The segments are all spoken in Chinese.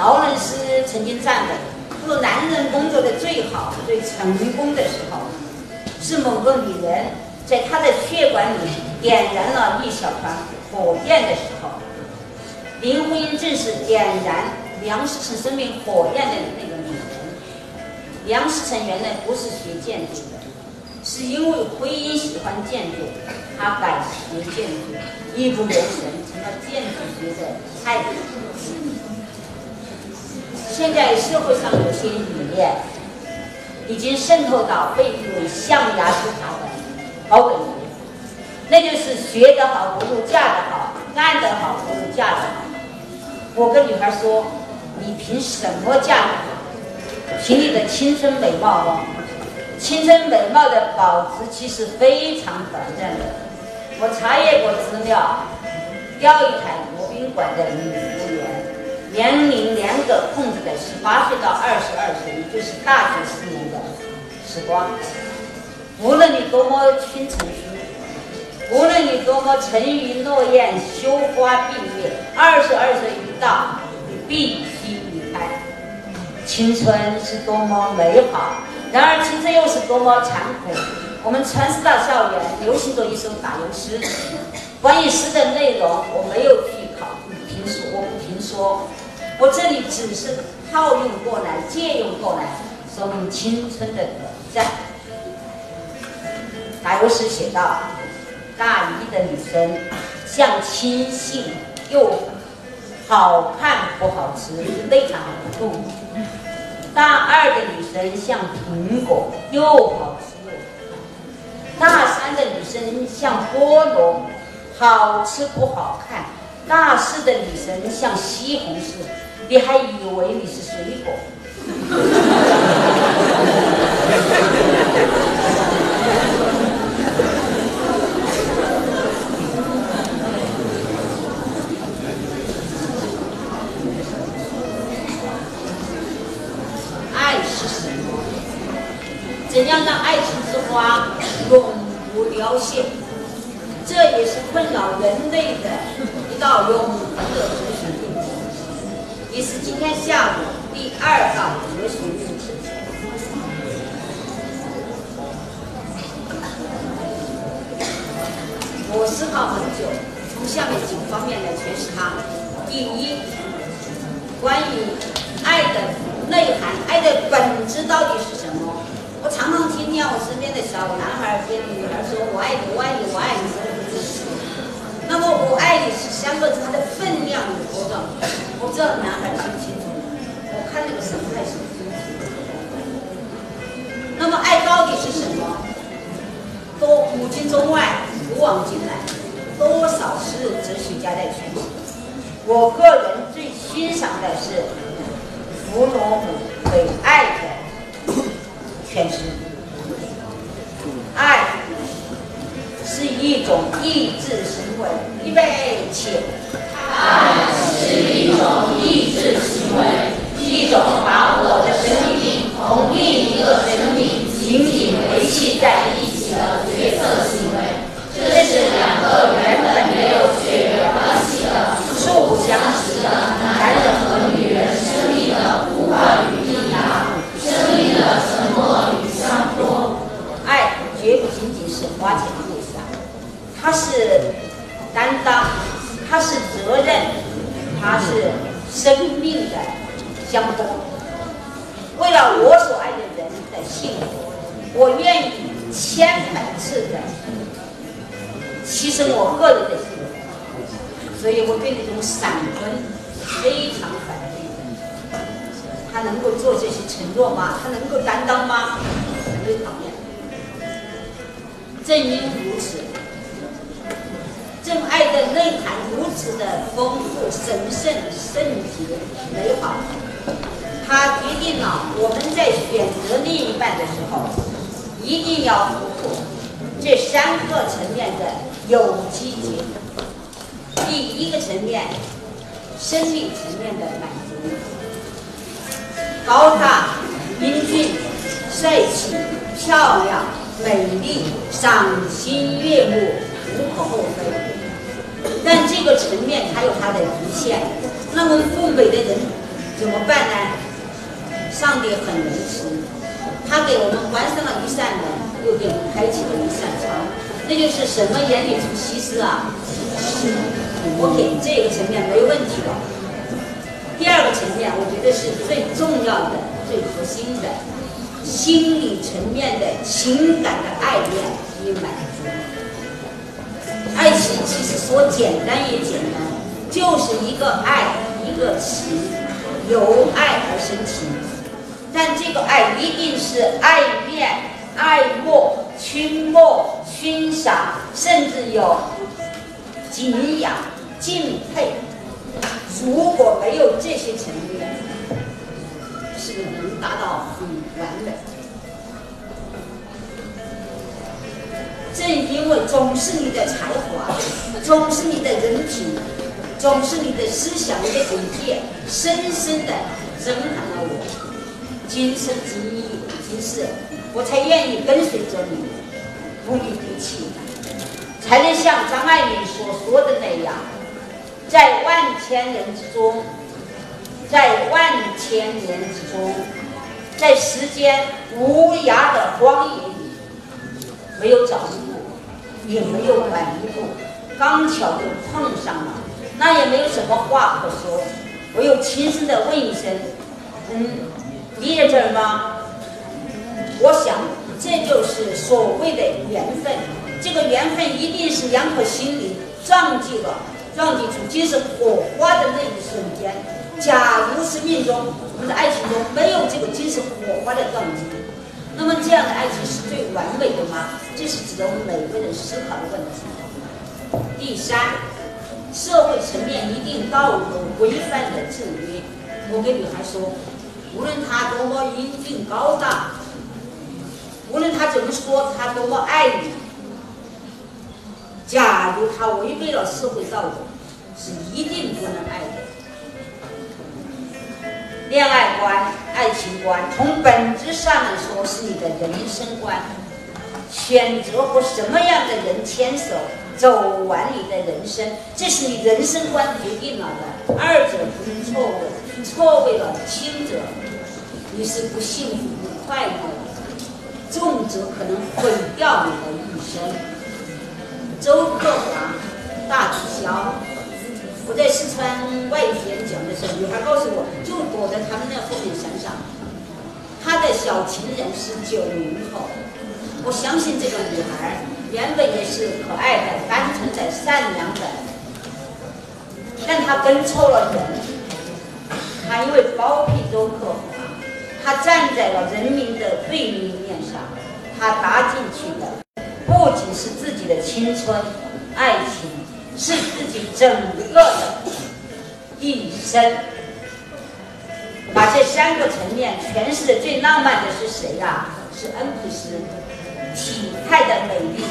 劳伦斯曾经赞美，说男人工作的最好、最成功的时候，是某个女人在他的血管里点燃了一小团火焰的时候。林徽因正是点燃梁思成生命火焰的那个女人。梁思成原来不是学建筑的，是因为徽因喜欢建筑，他改学建筑，一不留神成了建筑学的太子。现在社会上有些理念已经渗透到被誉为象牙之塔的高等学，那就是学得好不如嫁得好，干得好不如嫁得好。我跟女孩说：“你凭什么嫁得好？凭你的青春美貌哦！青春美貌的保值期是非常短暂的。我查阅过资料，钓鱼台国宾馆的女服务员，年龄严格控制在十八岁到二十二岁，也就是大学四年的时光。无论你多么倾城书，无论你多么沉鱼落雁、羞花闭月，二十二岁一。”到，你必须离开。青春是多么美好，然而青春又是多么残酷。我们传师大校园流行着一首打油诗，关于诗的内容我没有去考评说，我不评说，我这里只是套用过来、借用过来，说明青春的短暂。打油诗写道：大一的女生像青杏又。好看不好吃，内涵不够。大二的女生像苹果，又好吃又。大三的女生像菠萝，好吃不好看。大四的女生像西红柿，你还以为你是水果。下面几个方面来诠释它。第一，关于爱的内涵，爱的本质到底是什么？我常常听见我身边的小男孩跟女孩说：“我爱你，我爱你，我爱你。”我喝真爱的内涵如此的丰富、神圣、圣洁、美好，它决定了我们在选择另一半的时候，一定要符合这三个层面的有机结合。第一个层面，生理层面的满足。高大、英俊、帅气、漂亮、美丽、赏心悦目，无可厚非。但这个层面它有它的局限。那么，不美的人怎么办呢？上帝很仁慈，他给我们关上了一扇门，又给我们开启了一扇窗，那就是什么眼里出西施啊我给这个层面没问题的。第二个层面，我觉得是最重要的、最核心的，心理层面的情感的爱恋与满足。爱情其实说简单也简单，就是一个爱，一个情，由爱而生情。但这个爱一定是爱恋、爱慕、倾慕、欣赏，甚至有敬仰、敬佩。如果没有这些层面，是能达到很完美。正因为总是你的才华，总是你的人品，总是你的思想、你的境界，深深的震撼了我。今生今今世，我才愿意跟随着你，不离不弃，才能像张爱玲所说的那样，在万千人之中，在万千年之中，在时间无涯的荒野里，没有早一步，也没有晚一步，刚巧就碰上了，那也没有什么话可说，我有轻声的问一声，嗯。你在这儿吗？我想，这就是所谓的缘分。这个缘分一定是两颗心灵撞击了，撞击出精神火花的那一瞬间。假如是命中我们的爱情中没有这个精神火花的撞击，那么这样的爱情是最完美的吗？这是值得我们每个人思考的问题。第三，社会层面一定道德规范的制约。我跟女孩说。无论他多么英俊高大，无论他怎么说，他多么爱你，假如他违背了社会道德，是一定不能爱的。恋爱观、爱情观，从本质上来说是你的人生观，选择和什么样的人牵手，走完你的人生，这是你人生观决定了的，二者不能错位。错位了轻者，你是不幸福不快乐；重则可能毁掉你的一生。周克华大直销，我在四川外语演讲的时候，女孩告诉我，就躲在他们那后面想想。他的小情人是九零后，我相信这个女孩原本也是可爱的、单纯的、善良的，但她跟错了人。她因为包庇周克华，她站在了人民的对立面上，她搭进去的不仅是自己的青春、爱情，是自己整个的一生。把这三个层面诠释的最浪漫的是谁呀？是恩普斯，体态的美丽，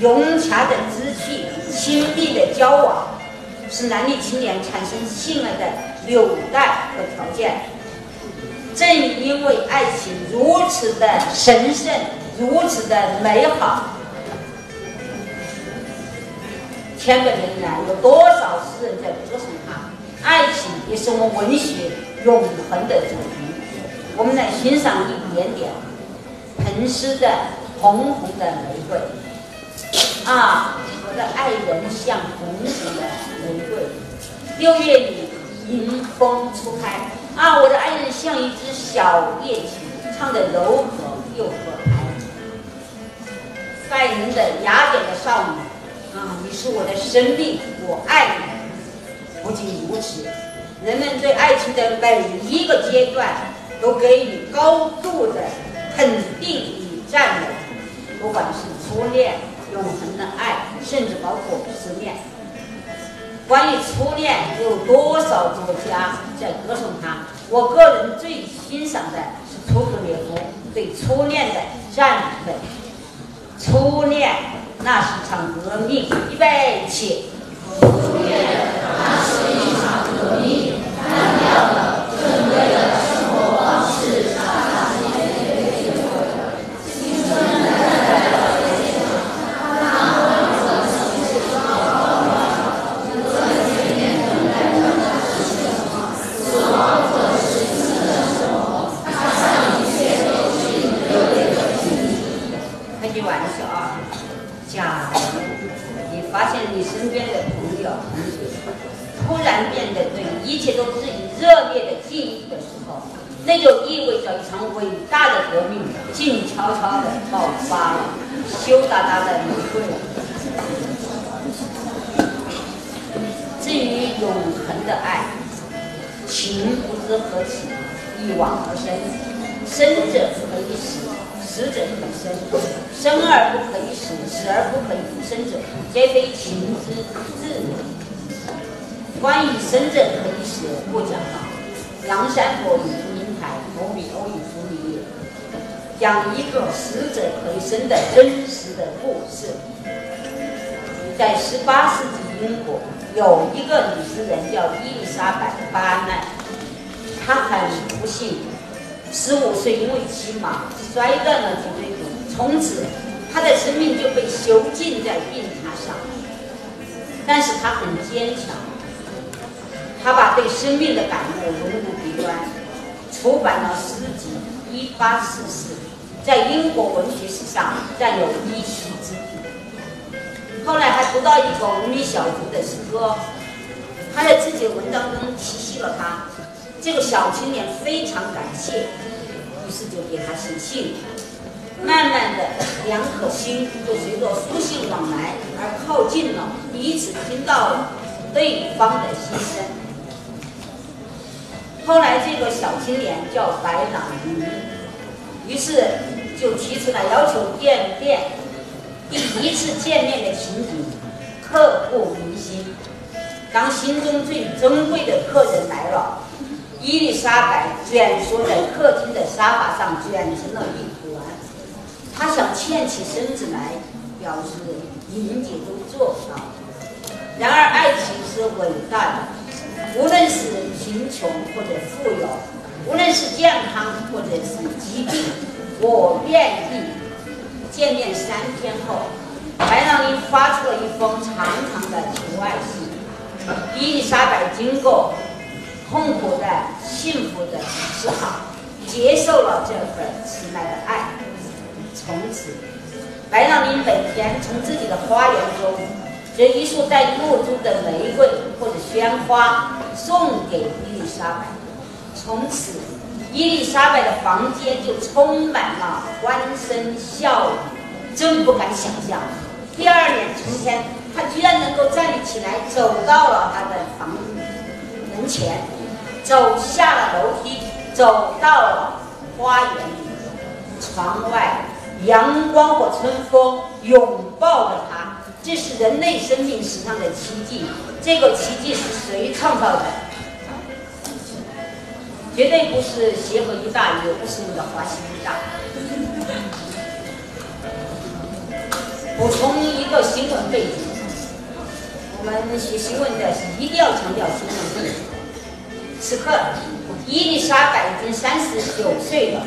融洽的知趣，亲密的交往，是男女青年产生性爱的。纽带和条件，正因为爱情如此的神圣，如此的美好，千百年来有多少诗人在歌颂它？爱情也是我们文学永恒的主题。我们来欣赏一点点彭斯的《红红的玫瑰》啊，我的爱人像红红的玫瑰，六月里。迎风初开啊，我的爱人像一只小夜曲，唱的柔和又和蔼。拜仁的雅典的少女啊，你是我的生命，我爱你。不仅如此，人们对爱情的每一个阶段都给予高度的肯定与赞美，不管是初恋、永恒的爱，甚至包括失恋。关于初恋，有多少作家在歌颂它？我个人最欣赏的是屠格涅夫对初恋的赞美。初恋那是场革命，预备起。那就意味着一场伟大的革命静悄悄的爆发了，羞答答的玫瑰了。至于永恒的爱，情不知何起，一往而深，生者可以死，死者可以生，生而不可以死，死而不可以生者，皆非情之至。关于生者可以死不讲了，梁山伯与祝英台，摩比欧与伏骊，讲一个死者回生的真实的故事。在十八世纪英国，有一个女诗人叫伊丽莎白·巴奈，她很不幸，十五岁因为骑马摔断了脊椎骨，从此她的生命就被囚禁在病榻上。但是她很坚强。她把对生命的感悟融入笔端，出版了诗集《一八四四》，在英国文学史上占有一席之地。后来还读到一个无名小卒的诗歌，他在自己的文章中提携了他。这个小青年非常感谢，于是就给他写信。慢慢的，两颗心就随着书信往来而靠近了，彼此听到了对方的心声。后来，这个小青年叫白朗云，于是就提出来要求见面。第一次见面的情景刻骨铭心。当心中最珍贵的客人来了，伊丽莎白蜷缩在客厅的沙发上，卷成了一团。她想欠起身子来，表示迎接都做不到。然而，爱情是伟大的。无论是贫穷或者富有，无论是健康或者是疾病，我愿意。见面三天后，白朗宁发出了一封长长的求爱信。伊丽莎白经过痛苦的、幸福的思考，接受了这份迟来的爱。从此，白朗宁每天从自己的花园中。这一束带露珠的玫瑰或者鲜花送给伊丽莎白，从此伊丽莎白的房间就充满了欢声笑语，真不敢想象。第二年春天，她居然能够站立起来，走到了她的房门前，走下了楼梯，走到了花园里，窗外阳光和春风拥抱着她。这是人类生命史上的奇迹，这个奇迹是谁创造的？绝对不是协和医大，也不是你的华西医大。补充一个新闻背景：我们写新闻的是一定要强调新闻背景。此刻，伊丽莎白已经三十九岁了，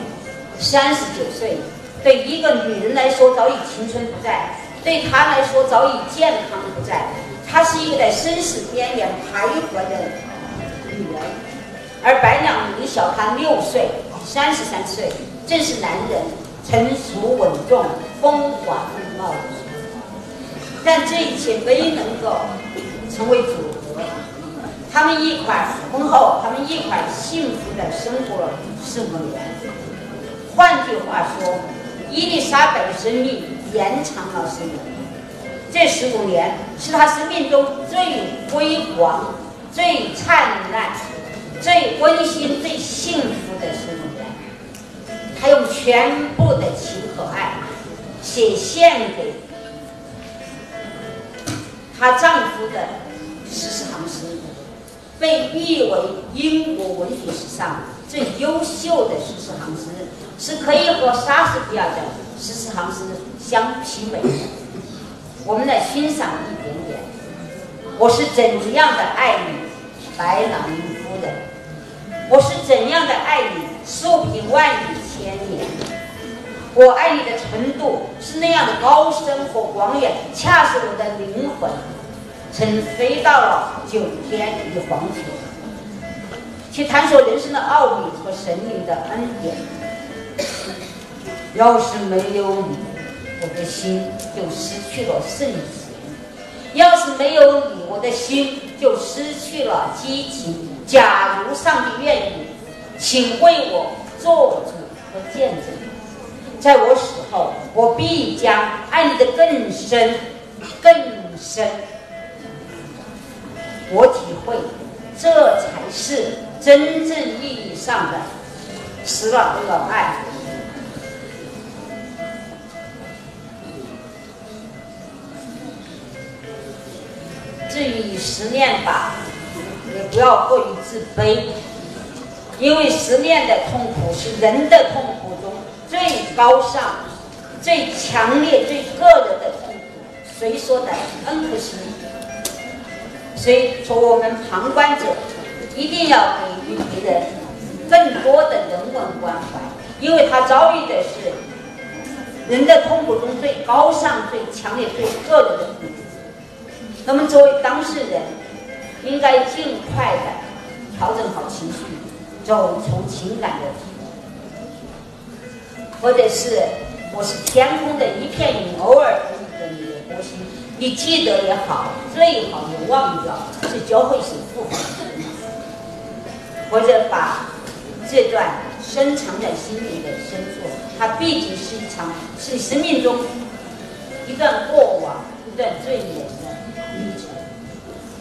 三十九岁对一个女人来说早已青春不在。对他来说早已健康不在，她是一个在生死边缘徘徊的女人，而白两宁小她六岁，三十三岁，正是男人成熟稳重、风华正茂的时候。但这一切没能够成为组合，他们一块婚后，他们一块幸福的生活了十五年。换句话说，伊丽莎白的生命。延长了十年，这十五年是他生命中最辉煌、最灿烂、最温馨、最幸福的十五年。他用全部的情和爱写献给她丈夫的十四行诗，被誉为英国文学史上最优秀的十四行诗，是可以和莎士比亚的十四行诗。相媲美的，我们来欣赏一点点。我是怎样的爱你，白朗宁夫人？我是怎样的爱你，数品万里千年？我爱你的程度是那样的高深和广远，恰使我的灵魂曾飞到了九天与黄泉，去探索人生的奥秘和神灵的恩典。要是没有你。我的心就失去了圣洁。要是没有你，我的心就失去了激情。假如上帝愿意，请为我做主和见证，在我死后，我必将爱你的更深、更深。我体会，这才是真正意义上的死了的老爱。至于十念吧，也不要过于自卑，因为十念的痛苦是人的痛苦中最高尚、最强烈、最个人的痛苦。谁说的？恩可西。所以，从我们旁观者一定要给予别人更多的人文关怀，因为他遭遇的是人的痛苦中最高尚、最强烈、最个人的痛苦。那么，作为当事人，应该尽快的调整好情绪，走出情感的，或者是我是天空的一片云，偶尔可以跟你的波心。你记得也好，最好也忘掉，是教会是复合或者把这段深藏在心里的深处，它毕竟是一场，是生命中一段过往，一段最美。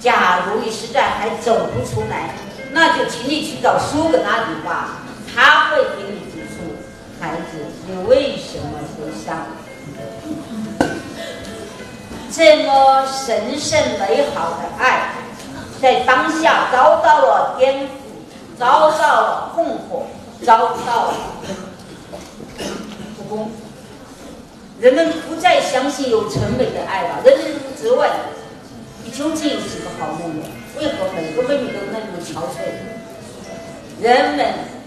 假如你实在还走不出来，那就请你去找苏格拉底吧，他会给你指出，孩子，你为什么悲伤？这么神圣美好的爱，在当下遭到了颠覆，遭到了困惑，遭到了不公。人们不再相信有纯美的爱了，人人都质问：你究竟是个好妹妹？为何每个妹妹都那么憔悴？人们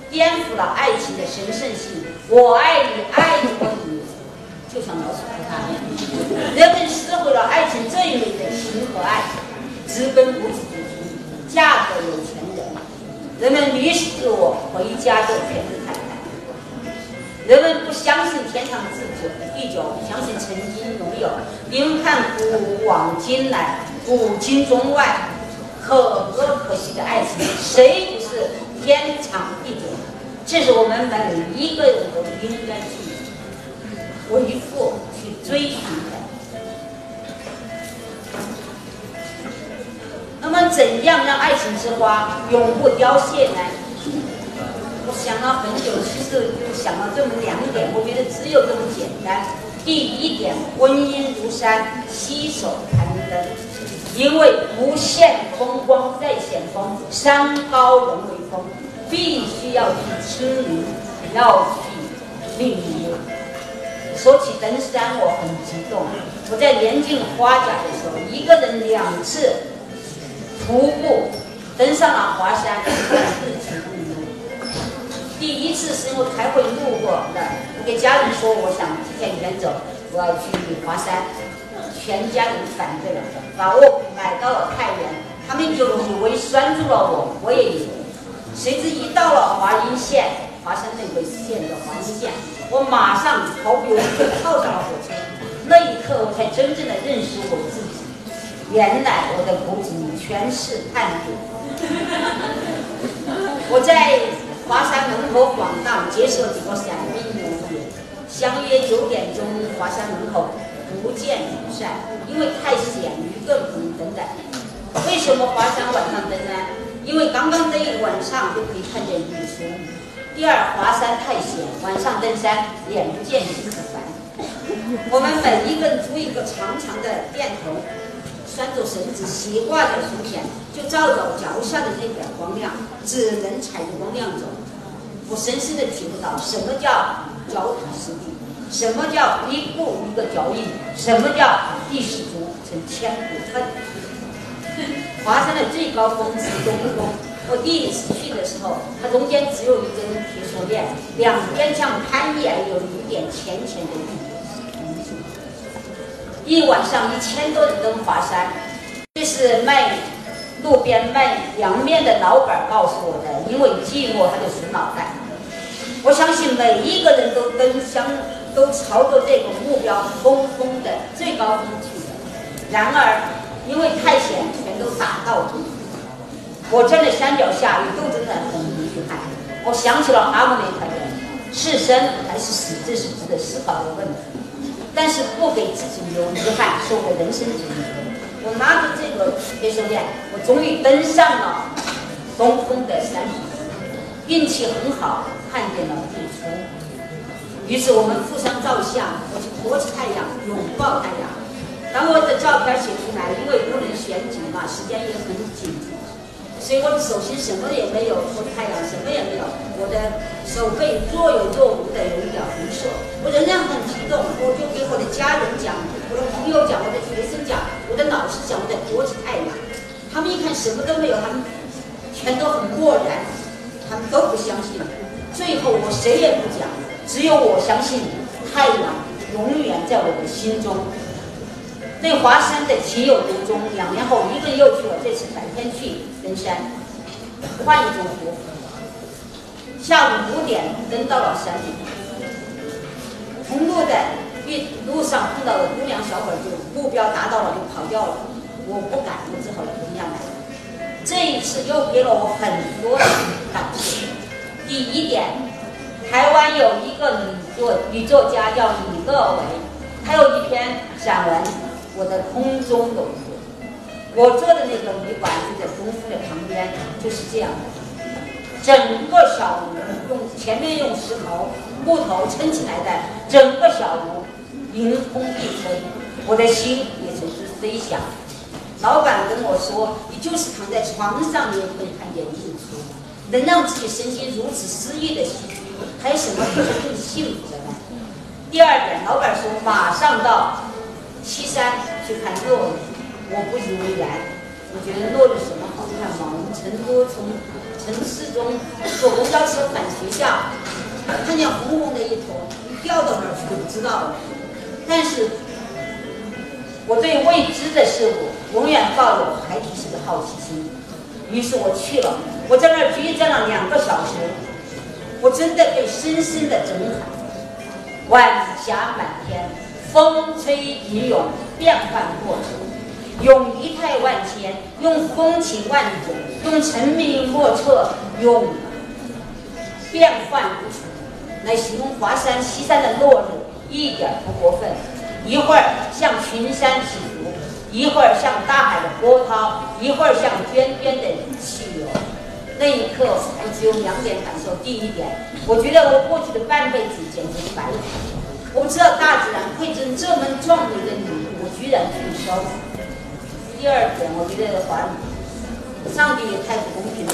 颠覆了爱情的神圣性。我爱你，爱过你，就像老鼠爱他。人们撕毁了爱情最美的情和爱，直奔无子之心，嫁给有钱人。人们迷失自我，回家做全职太太。人们不相信天长地久，地久相信曾经拥有。你们看古往今来，古今中外，可歌可泣的爱情，谁不是天长地久？这是我们每一个人都应该去维护、去追寻的。那么，怎样让爱情之花永不凋谢呢？我想了很久，其实就想了这么两点，我觉得只有这么简单。第一点，婚姻如山，携手攀登，因为无限风光在险峰，山高人为峰。必须要去亲临，要去命名。说起登山，我很激动。我在年近花甲的时候，一个人两次徒步登上了华山。第一次是因为开会路过的，我给家人说我想提前远走，我要去华山，全家人反对了，把我买到了太原，他们就以为拴住了我，我也以为。谁知一到了华阴县，华山那个县的华阴县，我马上毫不犹豫地跳上了火车。那一刻，我才真正的认识我自己。原来我的骨子里全是叛徒。我在华山门口晃荡，接受几个伞兵留言，相约九点钟，华山门口不见不散，因为太险，一个不能登的。为什么华山晚上登呢？因为刚刚登一晚上就可以看见日出。第二，华山太险，晚上登山眼不见心不烦。我们每一个人租一个长长的电筒，拴着绳子，斜挂在树前，就照着脚下的那点光亮，只能踩着光亮走。我深深的体会到什么叫脚踏实地，什么叫一步一个脚印，什么叫地势足成千古恨。华山的最高峰是东峰，我第一次去的时候，它中间只有一根铁锁链，两边像攀岩有一点浅浅的绿。一晚上一千多人登华山，这是卖路边卖凉面的老板告诉我的。因为寂寞，他就损脑袋。我相信每一个人都登相都朝着这个目标峰峰的最高峰去的。然而，因为太险，全都打到住。我站在山脚下，也都正在很遗憾。我想起了阿姆雷特人“是生还是死”，这是值得思考的问题。但是不给自己留遗憾，是我的人生之一。我拿着这个黑手链，我终于登上了东峰的山顶，运气很好，看见了日出。于是我们互相照相，我就托着太阳，拥抱太阳。当我的照片写出来，因为不能选景嘛，时间也很紧。所以我的手心什么也没有，我的太阳什么也没有，我的手背若有若无的有一点红色，我仍然很激动，我就给我的家人讲，我的朋友讲，我的学生讲，我的老师讲，我在躲着太阳，他们一看什么都没有，他们全都很漠然，他们都不相信。最后我谁也不讲，只有我相信太阳永远在我的心中。对华山的情有独钟。两年后，一个又去了。这次白天去登山，换一种服。下午五点登到了山顶。同路的遇路上碰到的姑娘小伙就目标达到了就跑掉了。我不敢，我只好留下来。这一次又给了我很多的感受。第一点，台湾有一个女作女作家叫李乐维，她有一篇散文。我的空中楼，我做的那个旅馆就在东风的旁边，就是这样的。整个小屋用前面用石头、木头撑起来的，整个小屋迎风一吹，我的心也随之飞翔。老板跟我说：“你就是躺在床上，你也可以看见日出，能让自己身心如此诗意的栖居，还有什么比这更幸福的呢？”第二点，老板说：“马上到。”西山去看落日，我不以为然。我觉得落日什么好看吗？我们成都从城市中坐公交车返学校，看见红红的一坨，掉到哪儿去都不知道了。但是，我对未知的事物永远抱有孩提式的好奇心。于是我去了，我在那儿居站了两个小时，我真的被深深的震撼。晚霞满天。风吹云涌，变幻莫测；用仪态万千，用风情万种，用澄明莫测，用变幻无穷来形容华山西山的落日，一点不过分。一会儿像群山起伏，一会儿像大海的波涛，一会儿像涓涓的溪流。那一刻，我只有两点感受：第一点，我觉得我过去的半辈子简直白费。我不知道大自然馈赠这么壮美的礼物，我居然拒收。第二点，我觉得华上帝也太不公平了！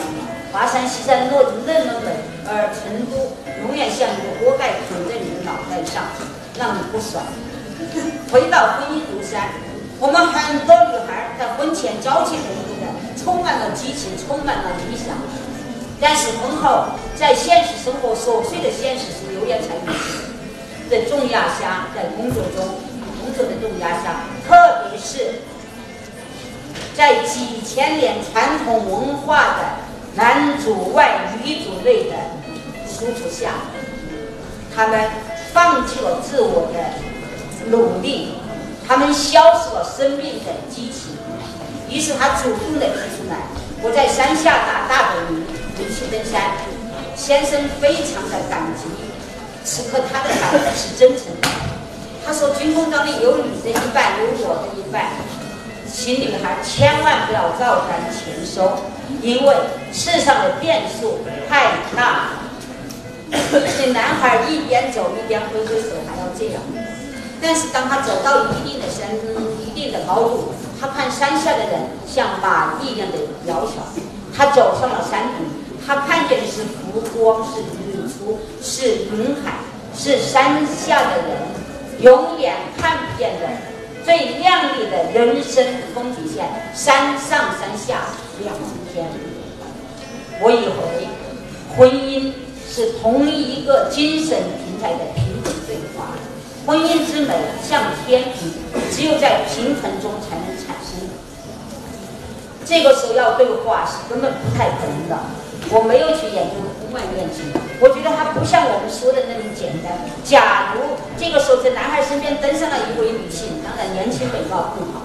华山西山落得那么美，而成都永远像一个锅盖捆在你的脑袋上，让你不爽。回到婚姻如山，我们很多女孩在婚前朝气蓬勃的，充满了激情，充满了理想，但是婚后在现实生活琐碎的现实是流言才语。的重压下，在工作中工作的重压下，特别是在几千年传统文化的男主外女主内的束缚下，他们放弃了自我的努力，他们消失了生命的激情。于是他主动的提出来：“我在山下打大本营，回去登山。”先生非常的感激。此刻他的感觉是真诚的。他说：“军功章里有你的一半，有我的一半，请女孩千万不要照单全收，因为世上的变数太大。”这男孩一边走一边挥挥手，还要这样。但是当他走到一定的山、一定的高度，他看山下的人像蚂蚁一样的渺小。他走上了山顶，他看见的是浮光，是日出，是云海，是山下的人永远看不见的最亮丽的人生风景线。山上山下两天。我以为婚姻是同一个精神平台的平等对话，婚姻之美像天平，只有在平衡中才能产生。这个时候要对话是根本不太可能的。我没有去研究婚外恋情，我觉得它不像我们说的那么简单。假如这个时候在男孩身边登上了一位女性，当然年轻美貌更好，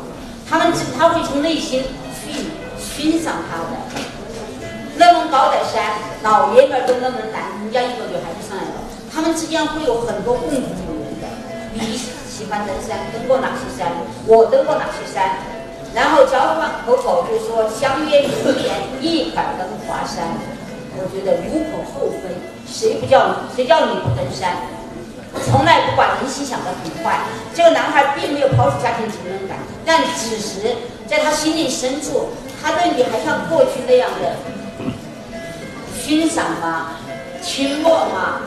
他们他会从内心去欣赏他的。那么高的山，老爷们儿都那么难，人家一个女孩子上来了，他们之间会有很多共同语言的。你喜欢登山，登过哪些山？我登过哪些山？然后交换口口就说相约明年一块登华山。我觉得无可厚非，谁不叫你？谁叫你不登山？从来不把人心想得很坏。这个男孩并没有抛弃家庭责任感，但此时在他心灵深处，他对你还像过去那样的欣赏吗？亲默吗？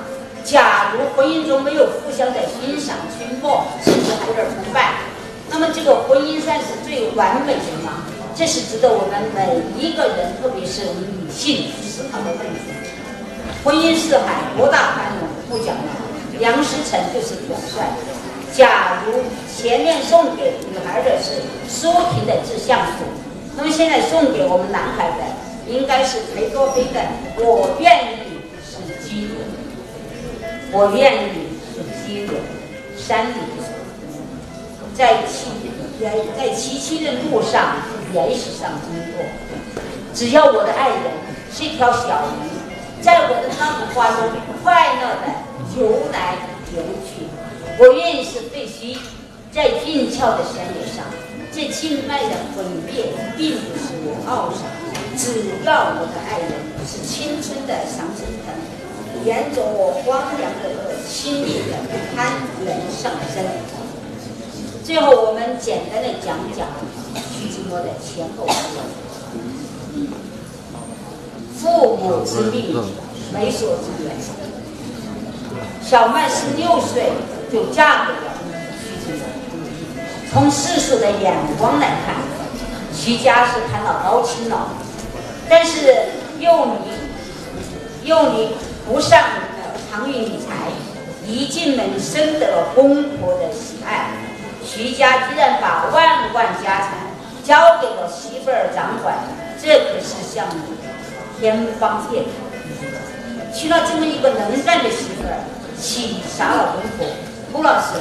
假如婚姻中没有互相的欣赏、亲默，甚至还有点崇拜，那么这个婚姻算是最完美的吗？这是值得我们每一个人，特别是女性思考的问题。婚姻是海，博大宽容，不讲了。梁思成就是表率。假如前面送给女孩的是舒婷的志向树，那么现在送给我们男孩的应该是裴多菲的《我愿意是基人》，我愿意是基人。山里，在崎在在崎岖的路上，岩石上经过，只要我的爱人是一条小鱼，在我的那幅画中快乐的。游来游去，我愿意是废墟，在俊俏的山野上，这静脉的毁灭并不是我懊丧。只要我的爱人是青春的常青藤，沿着我荒凉的路，亲密的攀援上升。最后，我们简单的讲讲徐志摩的前后文：父母之命，媒妁之言。小麦十六岁就嫁给了徐志摩。从世俗的眼光来看，徐家是看到高清了，但是幼妮，幼妮不善长运理财，一进门深得了公婆的喜爱。徐家居然把万贯家产交给了媳妇儿掌管，这可是向天方夜谭。娶了这么一个能干的媳妇儿。岂杀了公婆，图了谁？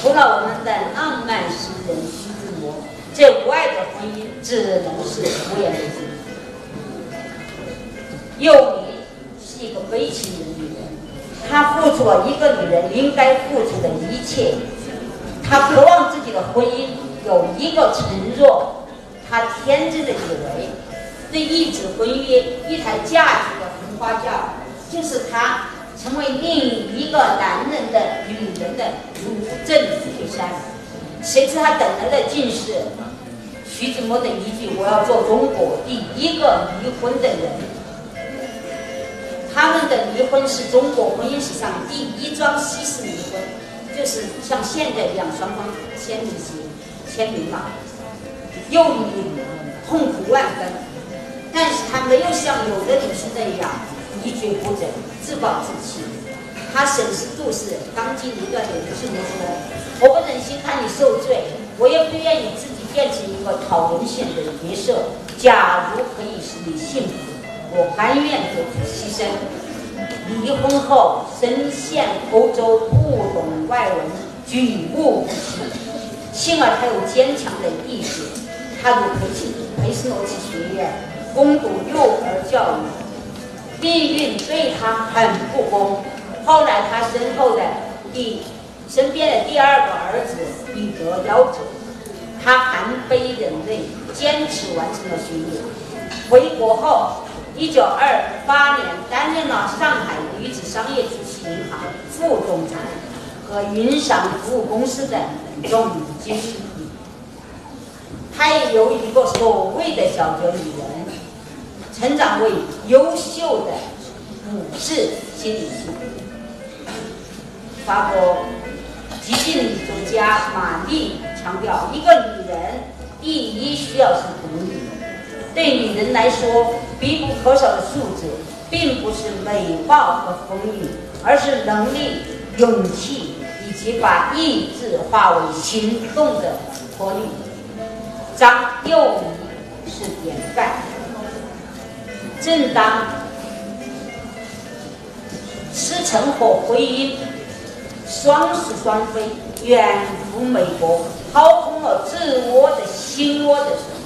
除了我们的浪漫诗人徐志摩。这无爱的婚姻只能是无言的尽。幼妮是一个悲情的女人，她付出了一个女人应该付出的一切。她渴望自己的婚姻有一个承诺，她天真的以为，这一纸婚约，一台价值的花轿，就是她。成为另一个男人的女人的如证推山，谁知他等来的竟是徐志摩的一句：“我要做中国第一个离婚的人。”他们的离婚是中国婚姻史上第一桩西式离婚，就是像现在一样双方签名字、签名嘛。又痛苦万分，但是他没有像有的女性那样。一蹶不振，自暴自弃。他审时度势，当机立断的是么说：“我不忍心看你受罪，我也不愿意自己变成一个讨人嫌的角色。假如可以使你幸福，我甘愿做出牺牲。”离婚后，身陷欧洲，不懂外文，举目无亲。幸而他有坚强的意志，他入培训培斯诺奇学院，攻读幼儿教育。命运对他很不公。后来他身后的第身边的第二个儿子彼得夭折，他含悲忍泪，坚持完成了学业。回国后，一九二八年担任了上海女子商业主席银行副总裁和云裳服务公司的总经理。他也由一个所谓的小脚女人。成长为优秀的武士心理系。法国激进理作家玛丽强调，一个女人第一需要是独立。对女人来说，必不可少的素质，并不是美貌和风韵，而是能力、勇气以及把意志化为行动的魄力。张幼仪是典范。正当思成和婚姻双宿双飞，远赴美国，掏空了自我的心窝的时候，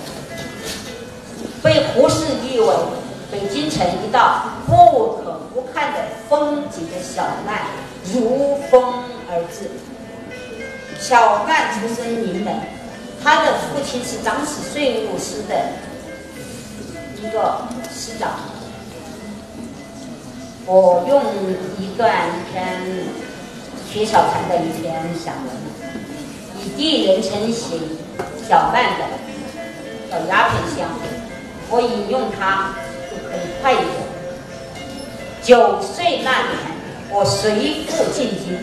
被胡适誉为北京城一道不可不看的风景的小曼，如风而至。小曼出身名门，他的父亲是当时税务司的一个师长。我用一段一篇薛小禅的一篇散文，以第一人称写小曼的，叫《鸦片香》，我引用它就可以快一点。九岁那年，我随父进京，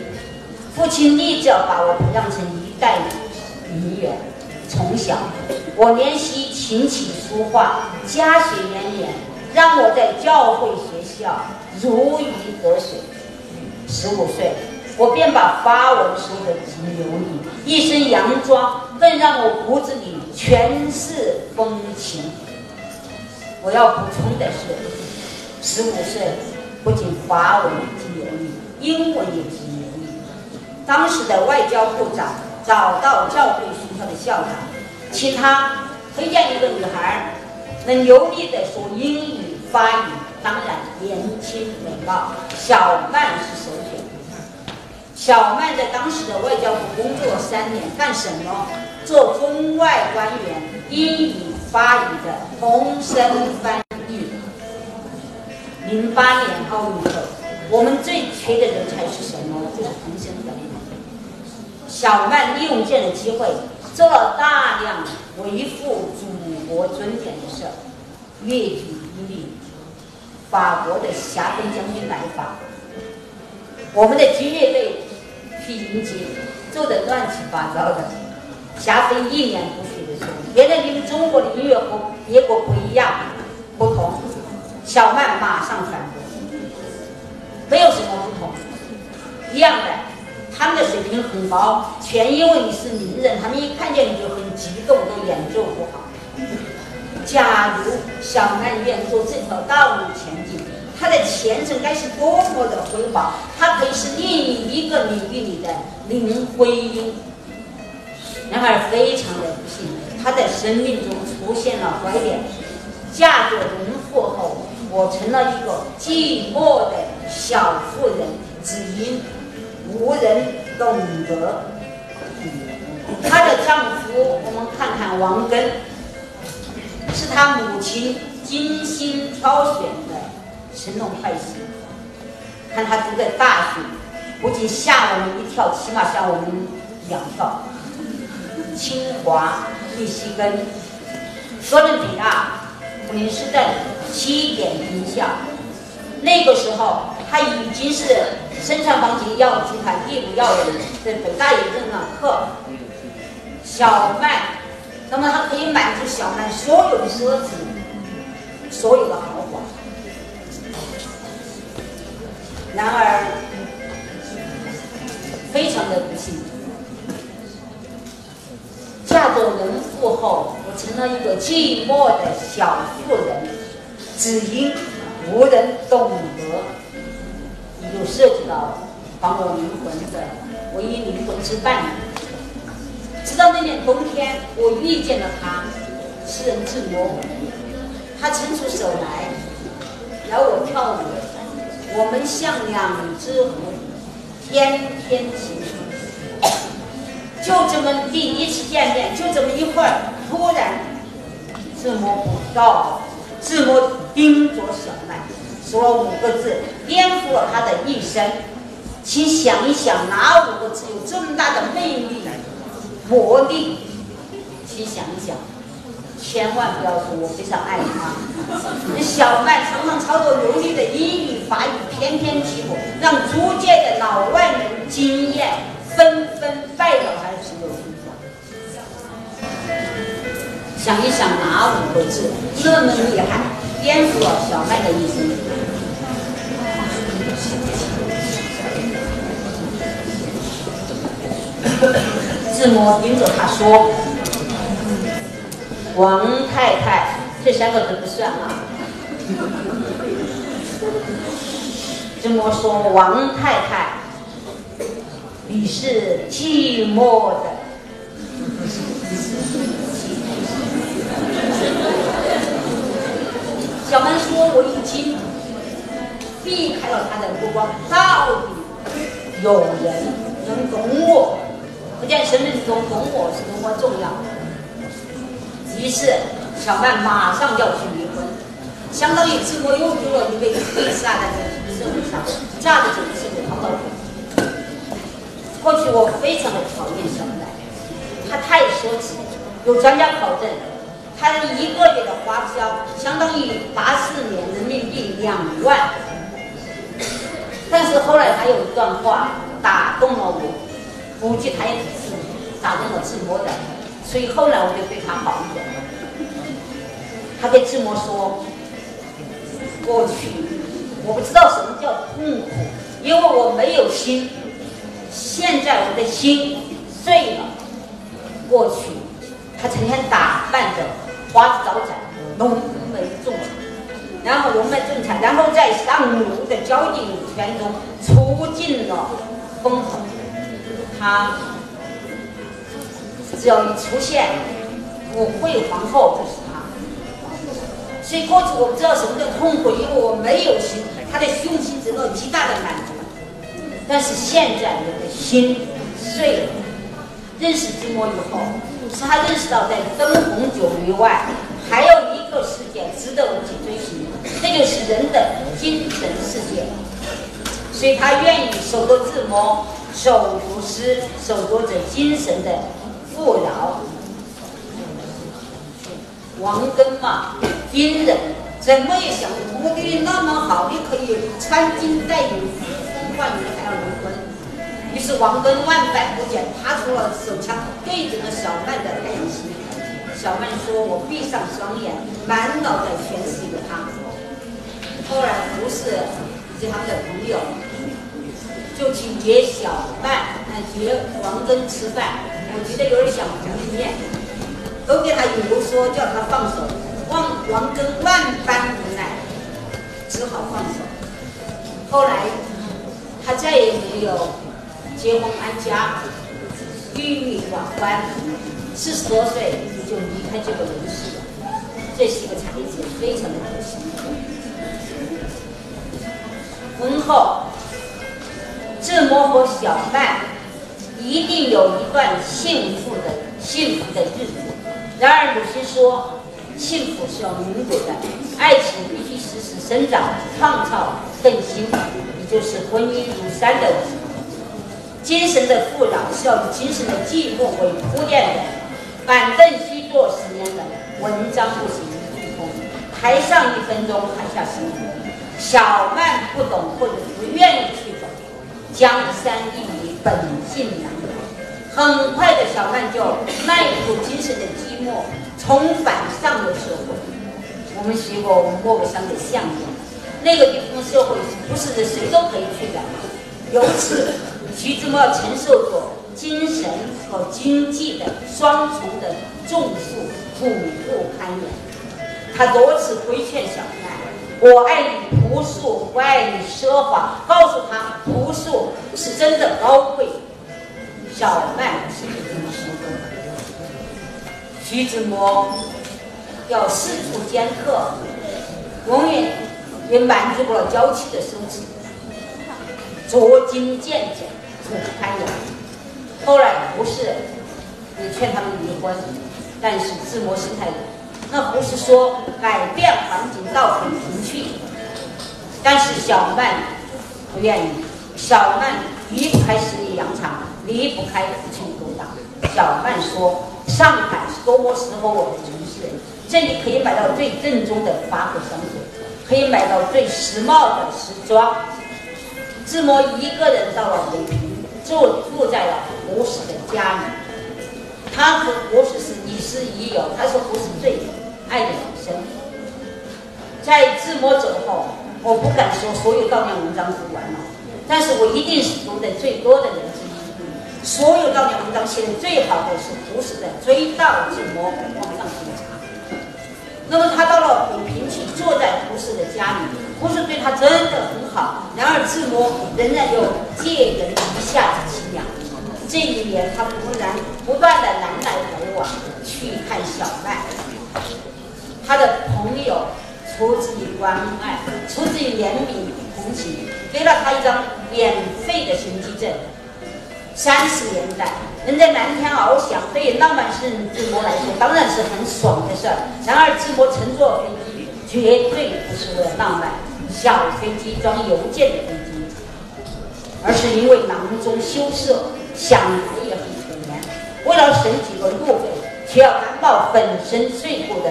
父亲立志要把我培养成一代名媛。从小，我练习琴棋书画，家学渊源，让我在教会学校。如鱼得水。十五岁，我便把发文说得极流利，一身洋装更让我骨子里全是风情。我要补充的是，十五岁不仅法文极流利，英文也极流利。当时的外交部长找到教会学校的校长，请他推荐一个女孩，能流利的说英语、法语。当然，年轻美貌，小曼是首选。小曼在当时的外交部工作三年，干什么？做中外官员英语、法语的同声翻译。零八年奥运会，我们最缺的人才是谁？小曼利用这样的机会，做了大量维护祖国尊严的事，阅读英语。法国的霞飞将军来访，我们的军乐队去迎接，做的乱七八糟的。霞飞一脸不屑的说：“原来你们中国的音乐和别国不一样，不同。”小曼马上反驳：“没有什么不同，一样的。他们的水平很高，全因为你是名人，他们一看见你就很激动，都演奏不好。”假如小曼愿走这条道路前进，他的前程该是多么的辉煌！他可以是另一个领域里的林徽因。然而，非常的不幸，他在生命中出现了拐点。嫁作人妇后，我成了一个寂寞的小妇人，只因无人懂得。她的丈夫，我们看看王根。是她母亲精心挑选的神龙快婿。看他读的大学，不仅吓我们一跳，起码吓我们两跳。清华、密西根、哥伦比亚、普林斯顿、七点名校。那个时候，他已经是生产房企药集团第五要人，在北大也任了课。小麦。那么他可以满足小麦所有的奢侈，所有的豪华。然而，非常的不幸，嫁作人妇后，我成了一个寂寞的小妇人，只因无人懂得，有涉及到把我灵魂的唯一灵魂之伴。直到那年冬天，我遇见了他，诗人自摸，他伸出手来邀我跳舞，我们像两只狐，翩翩起舞。就这么第一次见面，就这么一会儿，突然，自摸不到，自摸盯着小麦，说了五个字，颠覆了他的一生。请想一想，哪五个字有这么大的魅力？魔力，请想一想，千万不要说我非常爱他。那小麦常常操作流利的英语法语，翩翩起舞，让租界的老外们惊艳，纷纷拜倒他的石榴身上。想一想哪五个字这么厉害，颠覆了小麦的一生？自摸盯着他说：“王太太，这三个字不算啊。”自摸说：“王太太，你是寂寞的。”小曼说：“我已经避开了他的目光，到底有人能懂我？不见生命中懂我是多么重要。”于是小曼马上要去离婚，相当于自我又丢了一位被下在这社会上，嫁的就是个唐老鬼。过去我非常的讨厌小曼，她太奢侈。有专家考证。她一个月的花销相当于八四年人民币两万，但是后来他有一段话打动了我，估计他也是打动了志摩的，所以后来我就对他好一点。他对志摩说：“过去我不知道什么叫痛苦，因为我没有心。现在我的心碎了。过去他成天打扮着。”花枝招展，浓眉重，然后浓眉重彩，然后在上路的交警圈中出尽了。风头。他只要一出现，我会皇后就是他。所以过去我不知道什么叫痛苦，因为我没有心，他的胸心得到极大的满足。但是现在我的心碎了，认识寂寞以后。是他认识到，在灯红酒绿外，还有一个世界值得我去追寻，那就是人的精神世界。所以他愿意守着自摸，守读诗，守着这精神的富饶。王根嘛，兵人，怎么也想不通，我对你那么好，你可以穿金戴银，呼风唤雨，还要离婚。于是王根万般不解，他出了手枪对准了小曼的太阳穴。小曼说：“我闭上双眼，满脑袋全是一个他。”后来胡适以及他们的朋友就去约小曼，约王根吃饭。我觉得有点像红面，都给他游说，叫他放手。王王根万般无奈，只好放手。后来他再也没有。结婚安家，郁郁寡欢，四十多岁就离开这个人世了，这是一个才子，非常的可惜。婚后，志摩和小曼一定有一段幸福的幸福的日子。然而，鲁迅说，幸福是要弥补的，爱情必须时时生长、创造更新，也就是婚姻如山的。精神的富饶是要以精神的寂寞为铺垫的，板凳需坐十年冷，文章不行一通。台上一分钟，台下十年。小曼不懂或者不愿意去走，江山易移，本性难移。很快的小曼就耐住精神的寂寞，重返上流社会。我们学过我们莫泊桑的相声，那个地方社会不是谁都可以去的，由此。徐志摩承受着精神和经济的双重的重负，苦不堪言。他多次规劝小曼：“我爱你朴素，不爱你奢华。”告诉他，朴素是真的高贵。小曼是不这么说的。徐志摩要四处兼客，永远也满足不了娇妻的奢侈，捉襟见肘。不堪言。后来不是也劝他们离婚，但是自摩心态那不是说改变环境到北平去，但是小曼不愿意。小曼离不开十里洋场，离不开父亲勾当。小曼说：“上海是多么适合我的城市，这里可以买到最正宗的法国香水，可以买到最时髦的时装。”自摩一个人到了北平。住住在了胡适的家里，他和胡适是亦师亦友，他是胡适最爱的女生。在自摩走后，我不敢说所有悼念文章读完了，但是我一定是读的最多的人之一。所有悼念文章写的最好的是胡适的《追悼自摩》，网上可以查。那么他到了北平去，坐在胡适的家里。胡适对他真的很好，然而自摸仍然有借人一下子凄凉。这一年，他不然不断的南来北往去看小麦。他的朋友出自于关爱，出自于怜悯同情，给了他一张免费的行迹证。三十年代，能在蓝天翱翔，对于浪漫诗人志摩来说，当然是很爽的事儿。然而，志摩乘坐飞机绝对不是为了浪漫，小飞机装邮件的飞机，而是因为囊中羞涩，想来也很可怜。为了省几个路费，却要担冒粉身碎骨的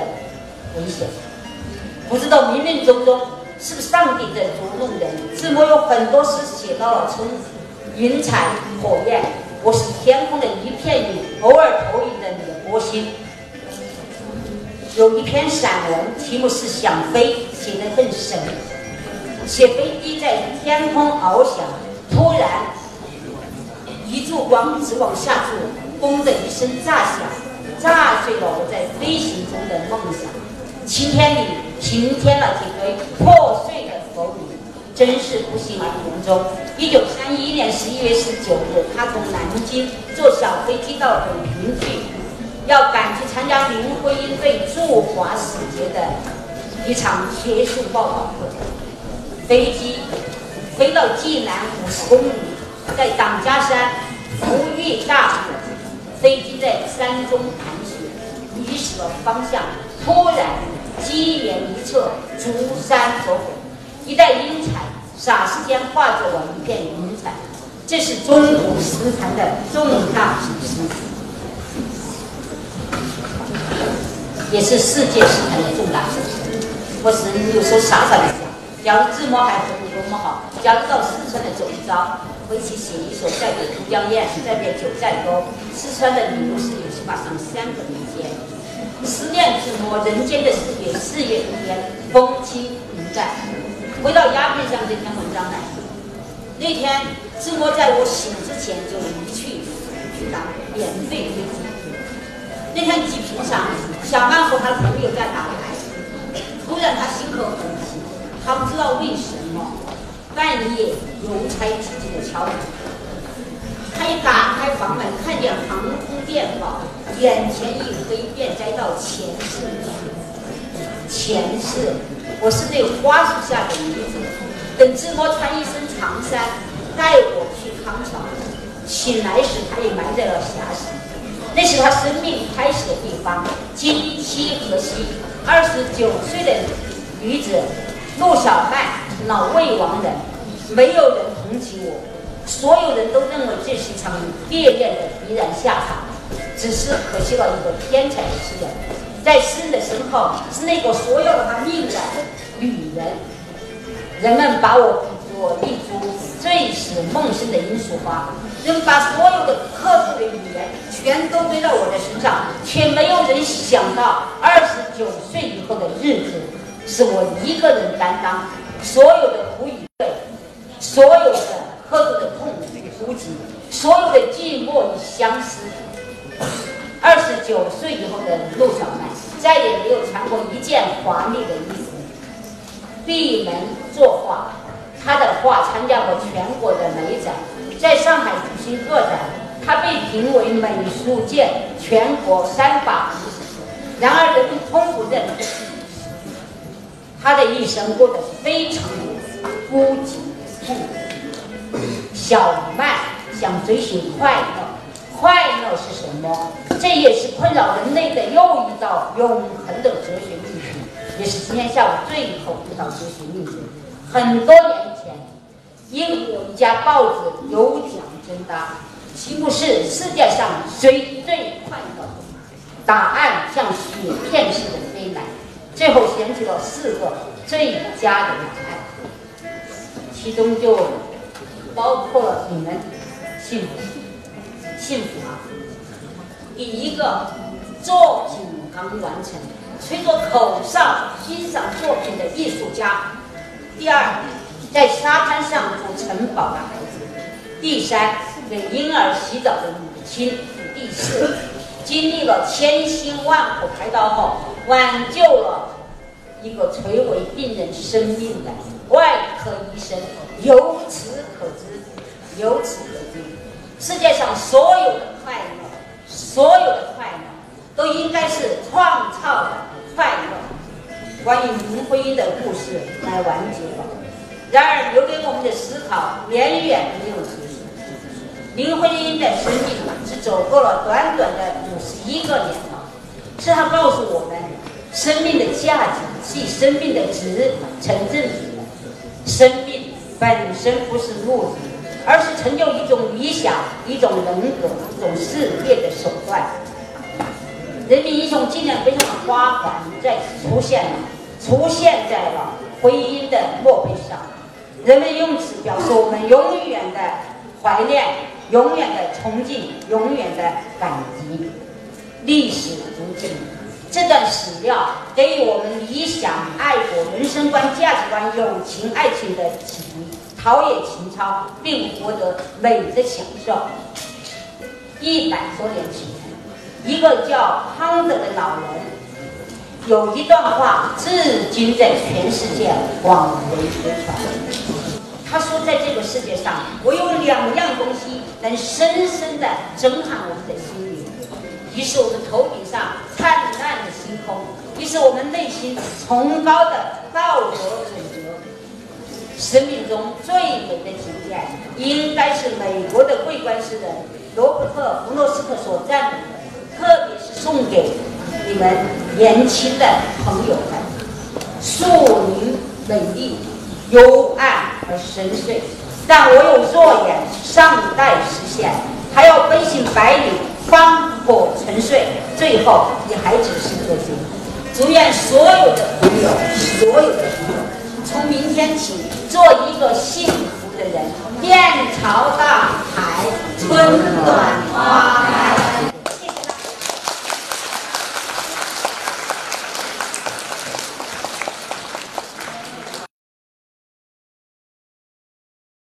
危险。不知道冥冥中中是不是上帝在捉弄人？是我有很多诗写到了从。云彩、火焰，我是天空的一片云，偶尔投影的你的波心。有一篇散文，题目是《想飞》，写得很神。写飞机在天空翱翔，突然一束光直往下坠，轰的一声炸响，炸碎了我在飞行中的梦想。晴天里，晴天了几堆破碎的佛语。真是不幸而言中。一九三一年十一月十九日，他从南京坐小飞机到北平去，要赶去参加林徽因对驻华使节的一场学术报告会。飞机飞到济南五十公里，在党家山不遇大雨，飞机在山中盘旋，迷失了方向，突然机缘一侧，竹山走火。一代英才，霎时间化作了一片云彩。这是中古诗坛的重大启示，也是世界诗坛的重大启示。我是有时候傻傻的想，假如自摸还活得多么好！假如到四川来走一遭，回去写一首《再别都江堰》，再别九寨沟。四川的旅游是有起码上三个民间。思念志摩，人间的世界，四月一天，风轻云淡。回到鸦片上这篇文章来，那天志摩在我醒之前就离去，去打免费飞机。那天几平上，小曼和他的朋友在打牌，突然他心口很急，他不知道为什么，半夜邮差急急的敲门。他一打开房门，看见航空电报，眼前一黑，便栽到前世去前世。我是那花树下的女子，等志摩穿一身长衫，带我去康桥。醒来时，他也埋在了峡石，那是他生命开始的地方。今夕何夕？二十九岁的女子陆小曼，老未亡人，没有人同情我，所有人都认为这是一场烈焰的必然下场。只是可惜了一个天才的诗人。在诗人的身后，是那个所有的他命的女人。人们把我比作一株最使梦生的罂粟花，人们把所有的刻度的语言全都堆到我的身上，却没有人想到二十九岁以后的日子，是我一个人担当所有的苦与累，所有的刻度的痛与孤寂，所有的寂寞与相思。二十九岁以后的陆小曼再也没有穿过一件华丽的衣服，闭门作画。他的画参加过全国的美展，在上海举行个展，他被评为美术界全国三把。然而，人们从不认他的一生过得非常孤寂痛苦。小麦想追寻快乐。快乐是什么？这也是困扰人类的又一道永恒的哲学命题，也是今天下午最后一道哲学命题。很多年前，英国一家报纸有奖征答，题目是“世界上谁最快乐”，答案像雪片似的飞来，最后选取了四个最佳的答案，其中就包括了你们幸福。幸福啊！第一个作品刚完成，吹着口哨欣赏作品的艺术家；第二，在沙滩上筑城堡的孩子；第三，给婴儿洗澡的母亲；第四，经历了千辛万苦开刀后挽救了一个垂危病人生命的外科医生。由此，由此可知。世界上所有的快乐，所有的快乐，都应该是创造的快乐。关于林徽因的故事来完结了。然而，留给我们的思考远远没有结束。林徽因的生命只走过了短短的五十一个年头，是她告诉我们，生命的价值即生命的值成正比。生命本身不是目的，而是成就一种理想、一种人格、一种事业的手段。人民英雄纪念碑上的花环再次出现了，出现在了徽因的墓碑上。人们用此表示我们永远的怀念、永远的崇敬、永远的感激。历史如镜，这段史料给予我们理想、爱国、人生观、价值观、友情、爱情的启迪，陶冶情操，并获得美的享受。一百多年前，一个叫康德的老人有一段话，至今在全世界广为流传。他说，在这个世界上，我有两样东西能深深的震撼我们的心灵：一是我们头顶上灿烂的星空，一是我们内心崇高的道德准则。生命中最美的景点，应该是美国的桂冠诗人罗伯特·弗洛斯特所赞美的，特别是送给你们年轻的朋友们。树林美丽。幽暗而深邃，但我有若眼尚待实现，还要奔行百里，方可沉睡。最后，你还只是个军。祝愿所有的朋友，所有的朋友，从明天起做一个幸福的人。面朝大海，春暖花开。